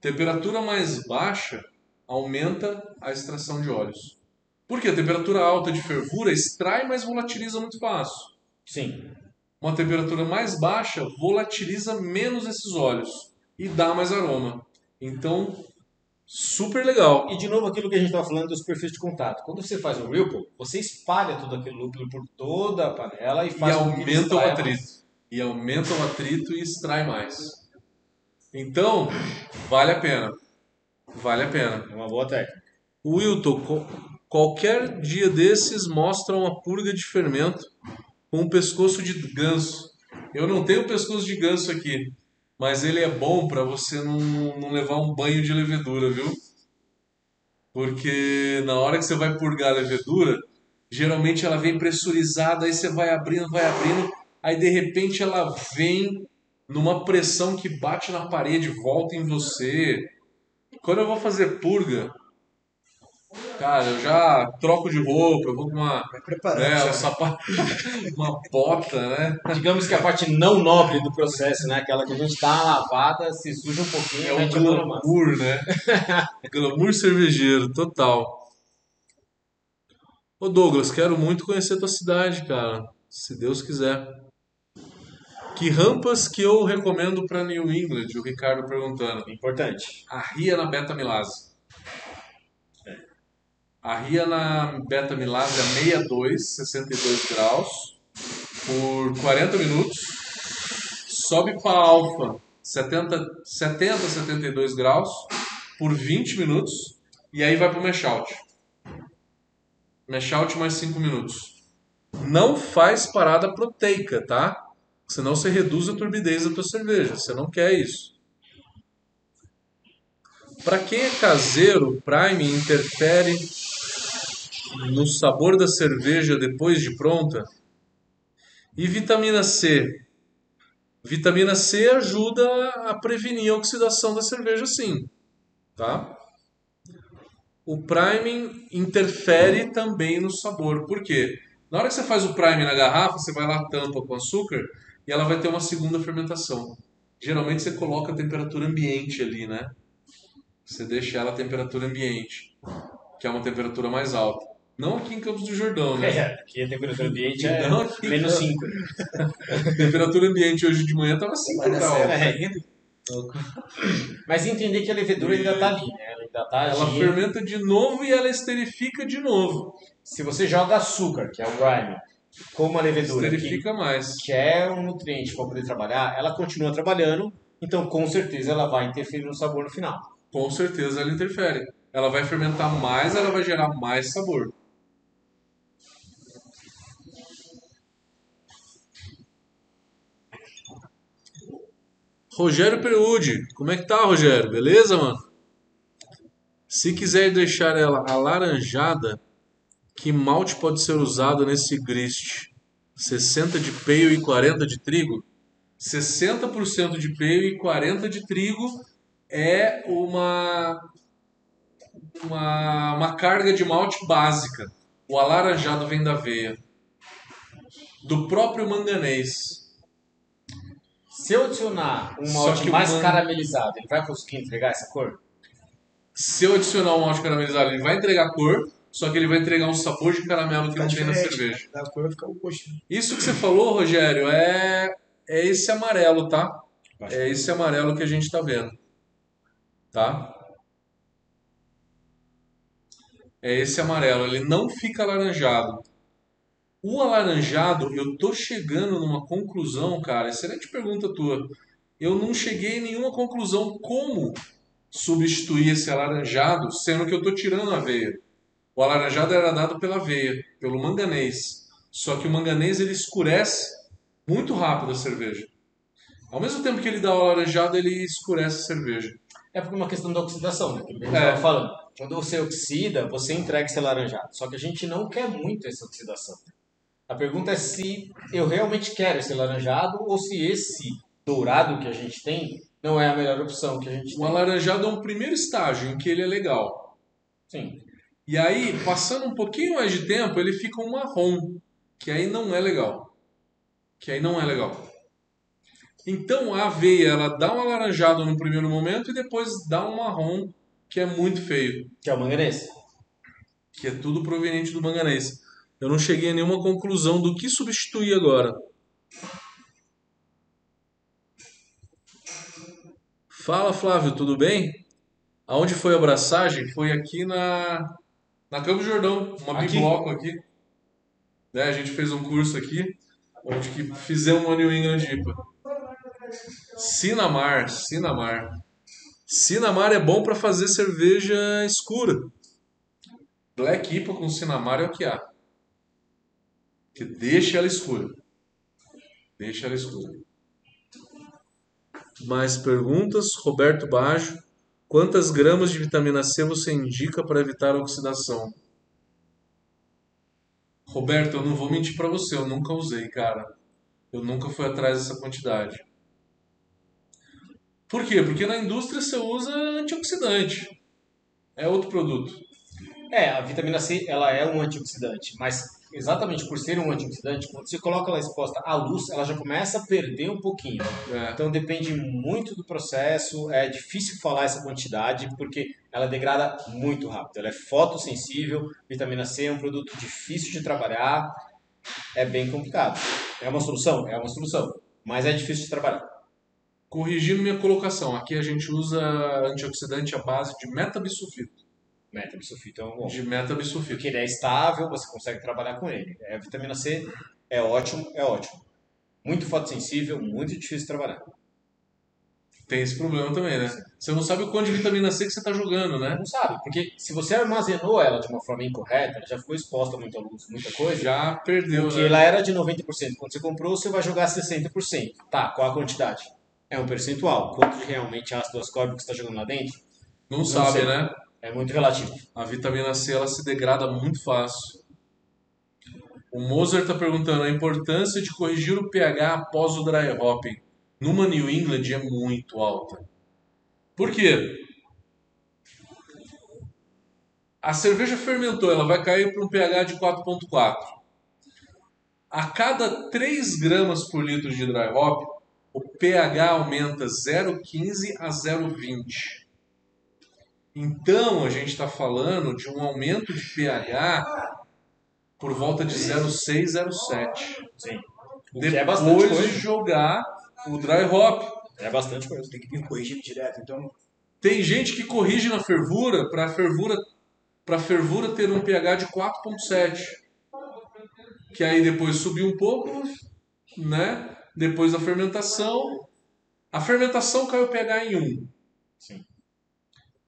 Temperatura mais baixa aumenta a extração de óleos. Porque a temperatura alta de fervura extrai, mas volatiliza muito fácil. Sim. Uma temperatura mais baixa volatiliza menos esses óleos e dá mais aroma. Então, super legal. E de novo aquilo que a gente estava falando dos perfis de contato. Quando você faz um Ripple, você espalha todo aquele lúpulo por toda a panela e E faz ele aumenta o atrito. mais. E aumenta o atrito e extrai mais. Então, vale a pena. Vale a pena. É uma boa técnica. Wilton, qualquer dia desses mostra uma purga de fermento com um pescoço de ganso. Eu não tenho pescoço de ganso aqui, mas ele é bom para você não, não levar um banho de levedura, viu? Porque na hora que você vai purgar a levedura, geralmente ela vem pressurizada, aí você vai abrindo, vai abrindo, aí de repente ela vem numa pressão que bate na parede, volta em você. Quando eu vou fazer purga, Cara, eu já troco de roupa, eu vou com uma, né, um sapato, uma bota, né? Digamos que a parte não nobre do processo, né? Aquela que a gente dá uma lavada, se suja um pouquinho, É a o glamour, né? glamour cervejeiro, total. Ô Douglas, quero muito conhecer tua cidade, cara. Se Deus quiser. Que rampas que eu recomendo para New England? O Ricardo perguntando. Importante. A Ria na Beta Milase. A Ria na Beta Milase é 62, 62 graus, por 40 minutos. Sobe para Alfa, 70, 70, 72 graus, por 20 minutos. E aí vai para o Meshout. Meshout mais 5 minutos. Não faz parada proteica, tá? Senão você reduz a turbidez da tua cerveja. Você não quer isso. Para quem é caseiro, o Prime interfere no sabor da cerveja depois de pronta? E vitamina C? Vitamina C ajuda a prevenir a oxidação da cerveja, sim. Tá? O priming interfere também no sabor. Por quê? Na hora que você faz o prime na garrafa, você vai lá, tampa com açúcar e ela vai ter uma segunda fermentação. Geralmente você coloca a temperatura ambiente ali, né? Você deixa ela a temperatura ambiente, que é uma temperatura mais alta. Não aqui em Campos do Jordão, né? É, aqui a temperatura ambiente é Não aqui, menos não. 5. A temperatura ambiente hoje de manhã tava 5 Vai dar graus. certo É. Mas entender que a levedura ainda tá ali, né? Ela ainda tá Ela agindo. fermenta de novo e ela esterifica de novo. Se você joga açúcar, que é o grime, com uma levedura, que, Esterifica mais. que é um nutriente para poder trabalhar, ela continua trabalhando, então com certeza ela vai interferir no sabor no final. Com certeza ela interfere. Ela vai fermentar mais, ela vai gerar mais sabor. Rogério Perudi, como é que tá, Rogério? Beleza, mano? Se quiser deixar ela alaranjada, que malte pode ser usado nesse grist? 60 de peio e 40 de trigo? 60% de peio e 40 de trigo é uma, uma, uma carga de malte básica. O alaranjado vem da aveia. Do próprio manganês. Se eu adicionar um malte mais man- caramelizado, ele vai conseguir entregar essa cor? Se eu adicionar um malte caramelizado, ele vai entregar cor, só que ele vai entregar um sabor de caramelo que Fica não tem na cerveja. né? Da cor fica o gostinho. Isso que você falou, Rogério, é, é esse amarelo, tá? É esse amarelo que a gente tá vendo. Tá? É esse amarelo, ele não fica alaranjado. O alaranjado, eu tô chegando numa conclusão, cara. Excelente pergunta tua. Eu não cheguei em nenhuma conclusão como substituir esse alaranjado, sendo que eu tô tirando a aveia. O alaranjado era dado pela aveia, pelo manganês. Só que o manganês ele escurece muito rápido a cerveja. Ao mesmo tempo que ele dá o alaranjado, ele escurece a cerveja. É por uma questão da oxidação, né? Que a gente É. falando. Quando você oxida, você entrega esse alaranjado. Só que a gente não quer muito essa oxidação. A pergunta é se eu realmente quero esse alaranjado ou se esse dourado que a gente tem não é a melhor opção que a gente O tem. alaranjado é um primeiro estágio em que ele é legal. Sim. E aí, passando um pouquinho mais de tempo, ele fica um marrom, que aí não é legal. Que aí não é legal. Então a aveia, ela dá um alaranjado no primeiro momento e depois dá um marrom, que é muito feio. Que é o manganês. que é tudo proveniente do manganês. Eu não cheguei a nenhuma conclusão do que substituir agora. Fala Flávio, tudo bem? Aonde foi a abraçagem? Foi aqui na na Campo Jordão, uma Aqui? bibloco aqui. Né, a gente fez um curso aqui, onde que fizemos uma New England IPA. Sinamar, Sinamar. Sinamar é bom para fazer cerveja escura. Black IPA com Sinamar é o que há. Que deixa ela escura. Deixa ela escura. Mais perguntas? Roberto Baggio. Quantas gramas de vitamina C você indica para evitar a oxidação? Roberto, eu não vou mentir para você, eu nunca usei, cara. Eu nunca fui atrás dessa quantidade. Por quê? Porque na indústria você usa antioxidante. É outro produto. É, a vitamina C ela é um antioxidante, mas exatamente por ser um antioxidante, quando você coloca ela exposta à luz, ela já começa a perder um pouquinho. É. Então depende muito do processo, é difícil falar essa quantidade porque ela degrada muito rápido. Ela é fotossensível, vitamina C é um produto difícil de trabalhar, é bem complicado. É uma solução? É uma solução, mas é difícil de trabalhar. Corrigindo minha colocação, aqui a gente usa antioxidante à base de metabisulfito. Metabisulfito é um bom. De metabisulfito. Porque ele é estável, você consegue trabalhar com ele. É, a vitamina C é ótimo, é ótimo. Muito fotossensível, muito difícil de trabalhar. Tem esse problema também, né? Você não sabe o quanto de vitamina C que você está jogando, né? Não sabe, porque se você armazenou ela de uma forma incorreta, ela já ficou exposta a muita luz, muita coisa, Já perdeu, porque né? ela era de 90%. Quando você comprou, você vai jogar 60%. Tá, qual a quantidade? É um percentual. Quanto realmente ácido ascórbico você está jogando lá dentro? Não sabe, sei. né? É muito relativo. A vitamina C ela se degrada muito fácil. O Mozart está perguntando a importância de corrigir o pH após o dry hopping. Numa New England é muito alta. Por quê? A cerveja fermentou, ela vai cair para um pH de 4.4. A cada 3 gramas por litro de dry hop, o pH aumenta 0,15 a 0,20. Então, a gente está falando de um aumento de pH por volta de 0,6, 0,7. Sim. O que é bastante Depois coisa. de jogar o dry hop. É bastante coisa. Tem que vir corrigindo direto, então. Tem gente que corrige na fervura para fervura para fervura ter um pH de 4.7. Que aí depois subiu um pouco, né? Depois da fermentação, a fermentação caiu o pH em 1. Sim.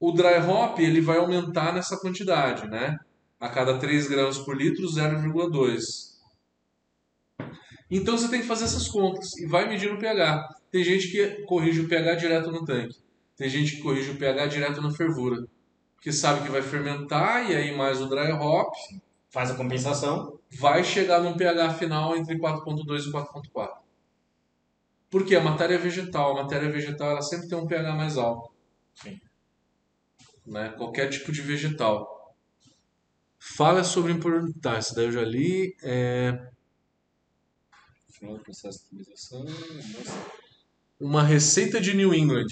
O dry hop ele vai aumentar nessa quantidade, né? A cada 3 gramas por litro, 0,2. Então você tem que fazer essas contas e vai medir o pH. Tem gente que corrige o pH direto no tanque. Tem gente que corrige o pH direto na fervura. Porque sabe que vai fermentar e aí mais o dry hop Faz a compensação. vai chegar num pH final entre 4.2 e 4.4. Porque a matéria vegetal, a matéria vegetal ela sempre tem um pH mais alto. Sim. Né? Qualquer tipo de vegetal. Fala sobre importante. Isso daí eu já li. É... Final do processo de utilização. Nossa. Uma receita de New England.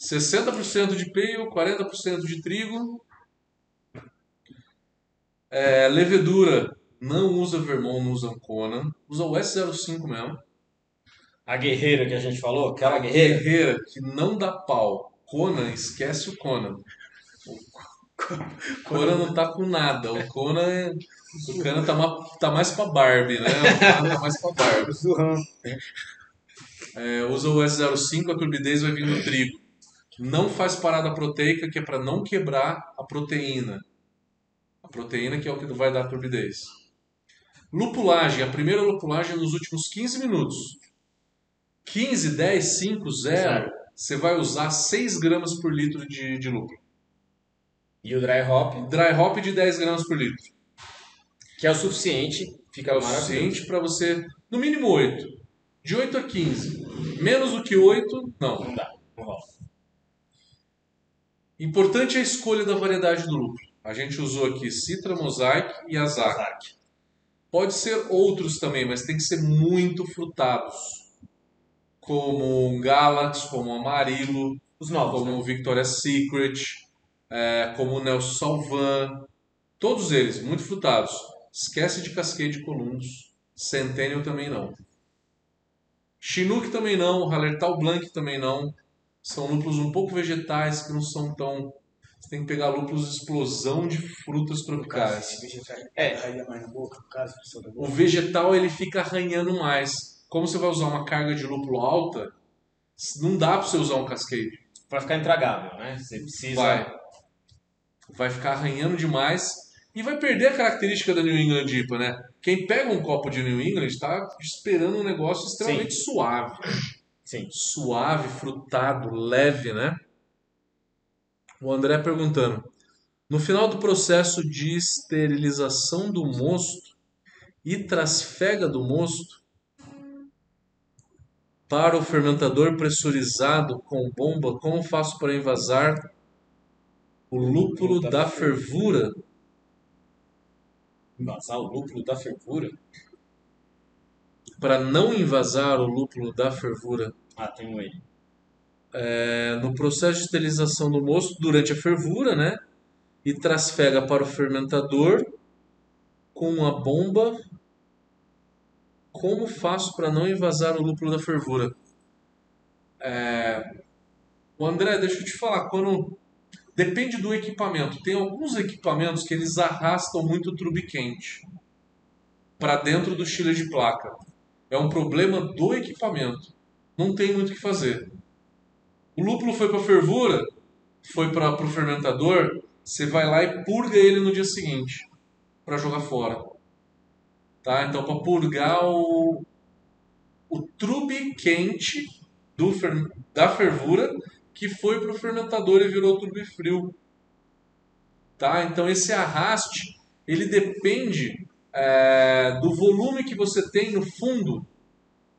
60% de pale, 40% de trigo. É, levedura. Não usa Vermont, não usa Conan. Usa o S05 mesmo. A guerreira que a gente falou, aquela A guerreira. guerreira que não dá pau. Conan, esquece o Conan. O Conan não tá com nada. O Conan, é- o Conan tá, ma- tá mais pra Barbie, né? O Conan tá mais pra Barbie. É, usa o S05, a turbidez vai vir no trigo. Não faz parada proteica, que é para não quebrar a proteína. A proteína que é o que vai dar a turbidez. Lupulagem, a primeira lupulagem é nos últimos 15 minutos. 15, 10, 5, 0, Zero. você vai usar 6 gramas por litro de, de lúpulo. E o dry hop, Dry hop de 10 gramas por litro. que é o suficiente. Fica o suficiente para você, no mínimo 8. De 8 a 15. Menos do que 8, não. Não dá, não rola. Importante é a escolha da variedade do lúpulo. A gente usou aqui Citra, Mosaic e Azar. Azak. Pode ser outros também, mas tem que ser muito frutados. Como um Galax, como um Amarilo, Os novos, como né? o Victoria's Secret, é, como o Nelson Salvan. Todos eles, muito frutados. Esquece de Cascade Columbus. Centennial também não. Chinook também não. Hallertau Blanc também não. São lúpulos um pouco vegetais que não são tão. Você tem que pegar lúpulos de explosão de frutas tropicais. É. arranha mais na boca, no caso, pessoa da O vegetal ele fica arranhando mais. Como você vai usar uma carga de lúpulo alta, não dá para você usar um cascade. Pra ficar intragável, né? Você precisa. Vai. Vai ficar arranhando demais e vai perder a característica da New England IPA, né? Quem pega um copo de New England está esperando um negócio extremamente suave. Sim. Suave, frutado, leve, né? O André perguntando. No final do processo de esterilização do mosto e trasfega do mosto para o fermentador pressurizado com bomba, como faço para envasar o lúpulo da fervura? Vazar o lúpulo da fervura. Para não invasar o lúpulo da fervura Ah, tem um ele. é, no processo de esterilização do mosto durante a fervura, né? E trasfega para o fermentador com uma bomba. Como faço para não invasar o lúpulo da fervura? É, o André, deixa eu te falar, quando depende do equipamento. Tem alguns equipamentos que eles arrastam muito trube quente para dentro do chile de placa. É um problema do equipamento. Não tem muito o que fazer. O lúpulo foi para fervura, foi para o fermentador, você vai lá e purga ele no dia seguinte para jogar fora. Tá? Então, para purgar o, o trube quente do da fervura que foi para o fermentador e virou trube frio. Tá? Então, esse arraste ele depende é, do volume que você tem no fundo,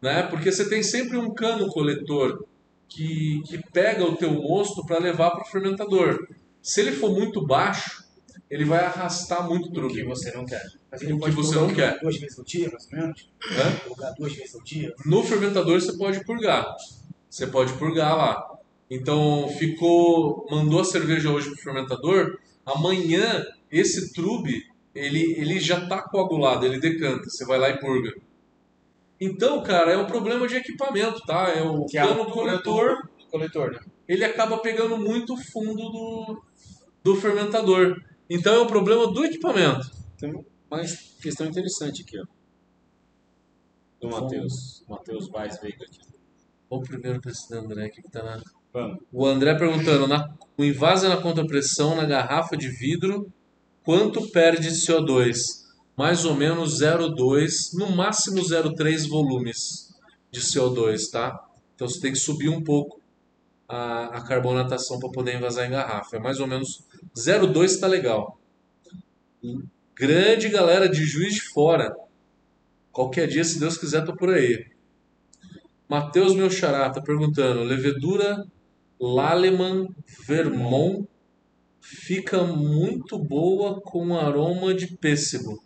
né? porque você tem sempre um cano coletor que, que pega o teu mosto para levar para o fermentador. Se ele for muito baixo, ele vai arrastar muito O que truque. você não quer. Mas o ele que pode você não quer. duas vezes ao dia, mais ou menos? Hã? Purgar duas vezes ao dia? No fermentador você pode purgar. Você pode purgar lá. Então ficou, mandou a cerveja hoje pro fermentador. Amanhã esse trube ele, ele já tá coagulado, ele decanta, você vai lá e purga. Então, cara, é um problema de equipamento, tá? É o Que é a cano altura coletor, coletor, né? ele acaba pegando muito o fundo do, do fermentador. Então é um problema do equipamento. Tem uma questão interessante aqui, ó. Do. Matheus. Matheus Vaz Veiga aqui. Vamos primeiro para esse André aqui que tá na... Vamos. O André perguntando, na, o invasa na contrapressão na garrafa de vidro, quanto perde de CO2? Mais ou menos 0,2, no máximo 0,3 volumes de CO2, tá? Então você tem que subir um pouco a, a carbonatação para poder invasar em garrafa. É mais ou menos 0,2 está legal. Grande galera de Juiz de Fora. Qualquer dia, se Deus quiser, tô por aí. Matheus meu xará tá perguntando, levedura Laleman Vermont fica muito boa com aroma de pêssego.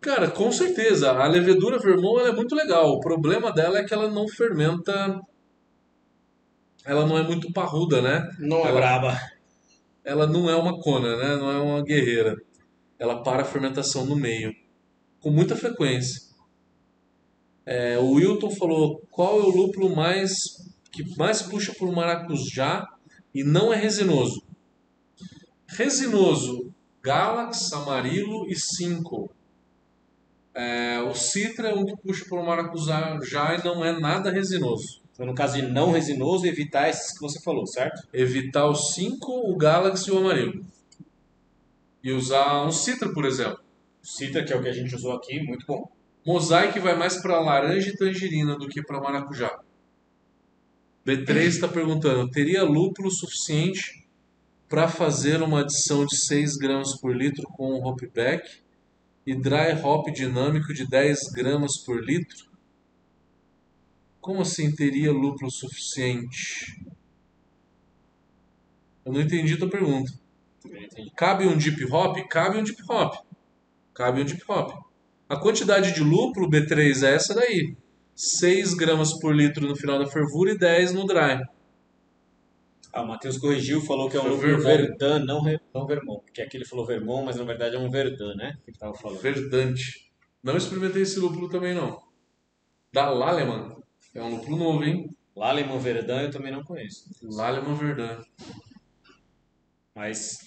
Cara, com certeza, a levedura Vermont ela é muito legal. O problema dela é que ela não fermenta. Ela não é muito parruda, né? Não é Ela- braba. Ela não é uma cona, né? Não é uma guerreira. Ela para a fermentação no meio, com muita frequência. É, o Wilton falou qual é o lúpulo mais que mais puxa por maracujá e não é resinoso. Resinoso, Galax, Amarilo e Cinco. É, o Citra é um que puxa por maracujá já e não é nada resinoso. Então, no caso de não resinoso, evitar esses que você falou, certo? Evitar o 5, o Galaxy e o Amarilo. E usar um Citra, por exemplo. Citra, que é o que a gente usou aqui, muito bom. Mosaic vai mais para laranja e tangerina do que para maracujá. B3 está perguntando: teria lúpulo suficiente para fazer uma adição de 6 gramas por litro com um hopback e dry hop dinâmico de 10 gramas por litro? Como assim teria lúpulo suficiente? Eu não entendi a tua pergunta. Cabe um deep hop? Cabe um deep hop. Cabe um deep hop. A quantidade de lúpulo B3 é essa daí. 6 gramas por litro no final da fervura e 10 no dry. Ah, o Matheus corrigiu, falou que é um lúpulo Vermont. Verdun, não, não Vermont. Porque aqui ele falou Vermont, mas na verdade é um Verdun, né? Que tava falando. Verdante. Não experimentei esse lúpulo também não. Da Laleman. É um lúpulo novo, hein? Laleman Verdun eu também não conheço. Laleman Verdun. Mas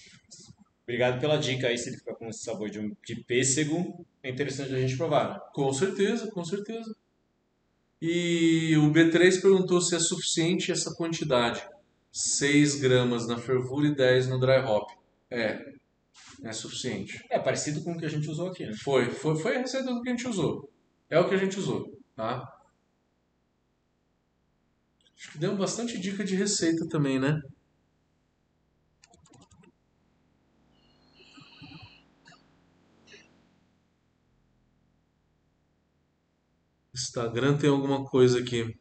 obrigado pela dica aí, se ele ficar com esse sabor de, um- de pêssego, é interessante a gente provar. Com certeza, com certeza. E o B3 perguntou se é suficiente essa quantidade. 6 gramas na fervura e 10 no dry hop. É, é suficiente. É parecido com o que a gente usou aqui, né? Foi, foi, foi a receita do que a gente usou. É o que a gente usou, tá? Acho que deu bastante dica de receita também, né? Instagram tem alguma coisa aqui.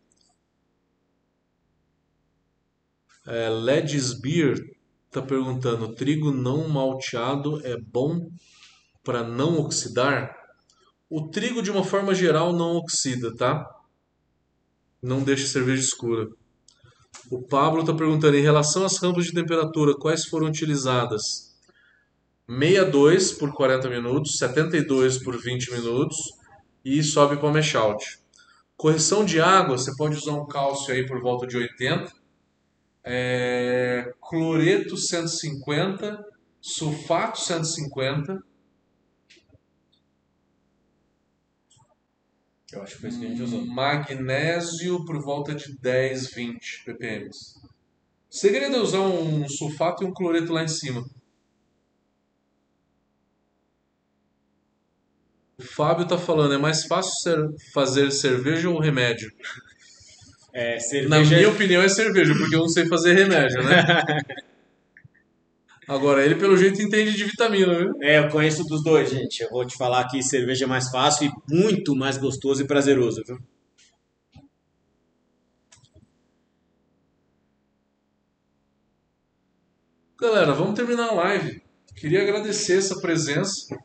É, Beer tá perguntando: trigo não malteado é bom para não oxidar? O trigo, de uma forma geral, não oxida, tá? Não deixa cerveja escura. O Pablo está perguntando, em relação às rampas de temperatura, quais foram utilizadas? 62 por 40 minutos, 72 por 20 minutos e sobe para o mash out. Correção de água, você pode usar um cálcio aí por volta de 80. É, cloreto 150, sulfato 150. Eu acho que foi isso que a gente usou. Magnésio por volta de 10, 20 ppm. O segredo é usar um sulfato e um cloreto lá em cima. O Fábio tá falando, é mais fácil ser- fazer cerveja ou remédio? É, Na cerveja... minha opinião é cerveja, porque eu não sei fazer remédio, né? Agora, ele pelo jeito entende de vitamina, viu? É, eu conheço dos dois, gente. Eu vou te falar que cerveja é mais fácil e muito mais gostoso e prazeroso, viu? Galera, vamos terminar a live. Queria agradecer essa presença.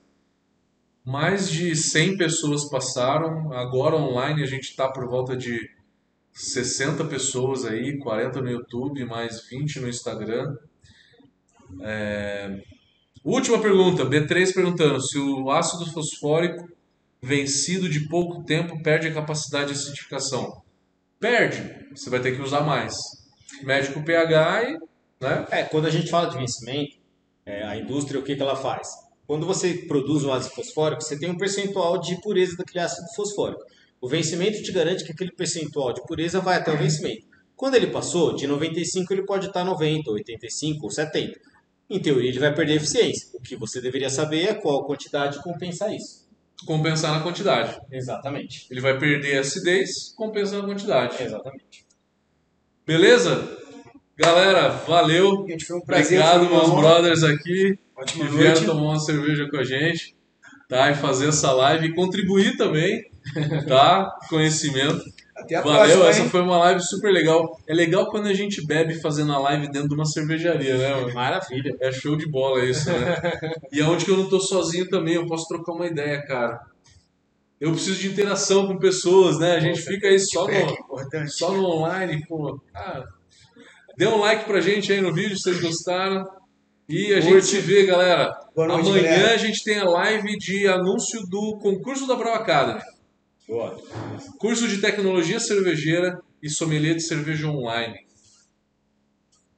Mais de 100 pessoas passaram. Agora online a gente está por volta de 60 pessoas aí, 40 no YouTube, mais 20 no Instagram. É, Última pergunta, B3 perguntando se o ácido fosfórico vencido de pouco tempo perde a capacidade de acidificação. Perde, você vai ter que usar mais. Mede com pH e. Né? É, quando a gente fala de vencimento, é, a indústria, o que, que ela faz? Quando você produz um ácido fosfórico, você tem um percentual de pureza daquele ácido fosfórico. O vencimento te garante que aquele percentual de pureza vai até o vencimento. Quando ele passou, de 95 ele pode estar 90, 85 ou 70. Em teoria, ele vai perder eficiência. O que você deveria saber é qual quantidade compensar isso. Compensar na quantidade. Exatamente. Ele vai perder a acidez, compensando a quantidade. Exatamente. Beleza? Galera, valeu. Gente, foi um prazer. Obrigado, meus brothers aqui, Ótima que vieram noite. tomar uma cerveja com a gente, tá? E fazer essa live e contribuir também, tá? Conhecimento. Até a Valeu, próxima, essa hein? foi uma live super legal. É legal quando a gente bebe fazendo a live dentro de uma cervejaria, né, mano? Maravilha. É show de bola isso, né? e é onde que eu não tô sozinho também, eu posso trocar uma ideia, cara. Eu preciso de interação com pessoas, né? A gente fica aí só no, só no online, pô. Ah, dê um like pra gente aí no vídeo se vocês gostaram. E a gente se vê, galera. Boa noite, Amanhã galera. a gente tem a live de anúncio do concurso da Brau Academy. Boa. Curso de tecnologia cervejeira e sommelier de cerveja online.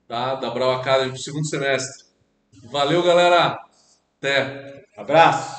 Tá? Da Brau Academy pro segundo semestre. Valeu, galera. Até. Abraço.